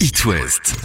It West.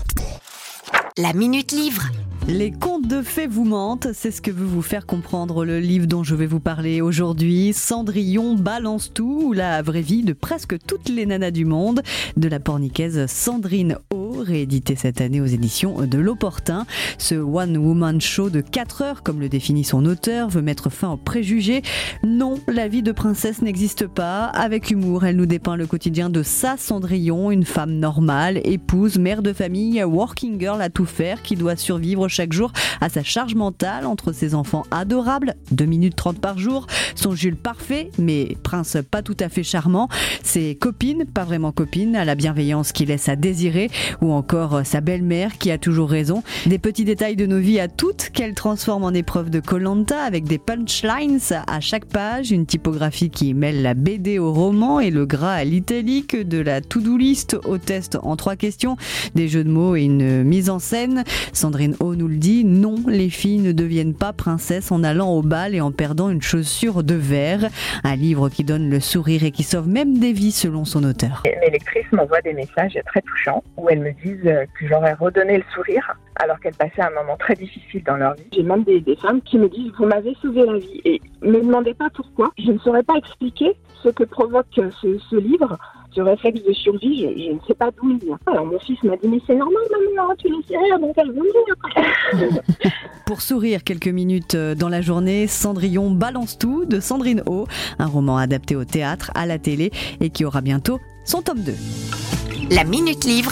La Minute Livre. Les contes de fées vous mentent, c'est ce que veut vous faire comprendre le livre dont je vais vous parler aujourd'hui. Cendrillon balance tout, la vraie vie de presque toutes les nanas du monde, de la pornicaise Sandrine O, réédité cette année aux éditions de L'Opportun. Ce one-woman show de 4 heures, comme le définit son auteur, veut mettre fin aux préjugés. Non, la vie de princesse n'existe pas. Avec humour, elle nous dépeint le quotidien de sa Cendrillon, une femme normale, épouse, mère de famille, working girl à tout faire, qui doit survivre chaque jour à sa charge mentale entre ses enfants adorables, 2 minutes 30 par jour, son Jules parfait, mais prince pas tout à fait charmant, ses copines, pas vraiment copines, à la bienveillance qui laisse à désirer, ou encore sa belle-mère qui a toujours raison. Des petits détails de nos vies à toutes qu'elle transforme en épreuve de Colanta avec des punchlines à chaque page, une typographie qui mêle la BD au roman et le gras à l'italique, de la to-do list au test en trois questions, des jeux de mots et une mise en scène. Sandrine O nous le dit, non, les filles ne deviennent pas princesses en allant au bal et en perdant une chaussure de verre. Un livre qui donne le sourire et qui sauve même des vies selon son auteur. Mes lectrices des messages très touchants où elles me disent euh, que j'aurais redonné le sourire alors qu'elles passaient un moment très difficile dans leur vie. J'ai même des, des femmes qui me disent vous m'avez sauvé la vie et me demandez pas pourquoi. Je ne saurais pas expliquer ce que provoque ce, ce livre ce réflexe de survie, je, je, ne sais pas d'où il vient. Alors mon fils m'a dit mais c'est normal maman, tu laisses rire donc elle veut mourir. Pour sourire quelques minutes dans la journée, Cendrillon balance tout de Sandrine O, un roman adapté au théâtre, à la télé et qui aura bientôt son tome 2. La Minute Livre.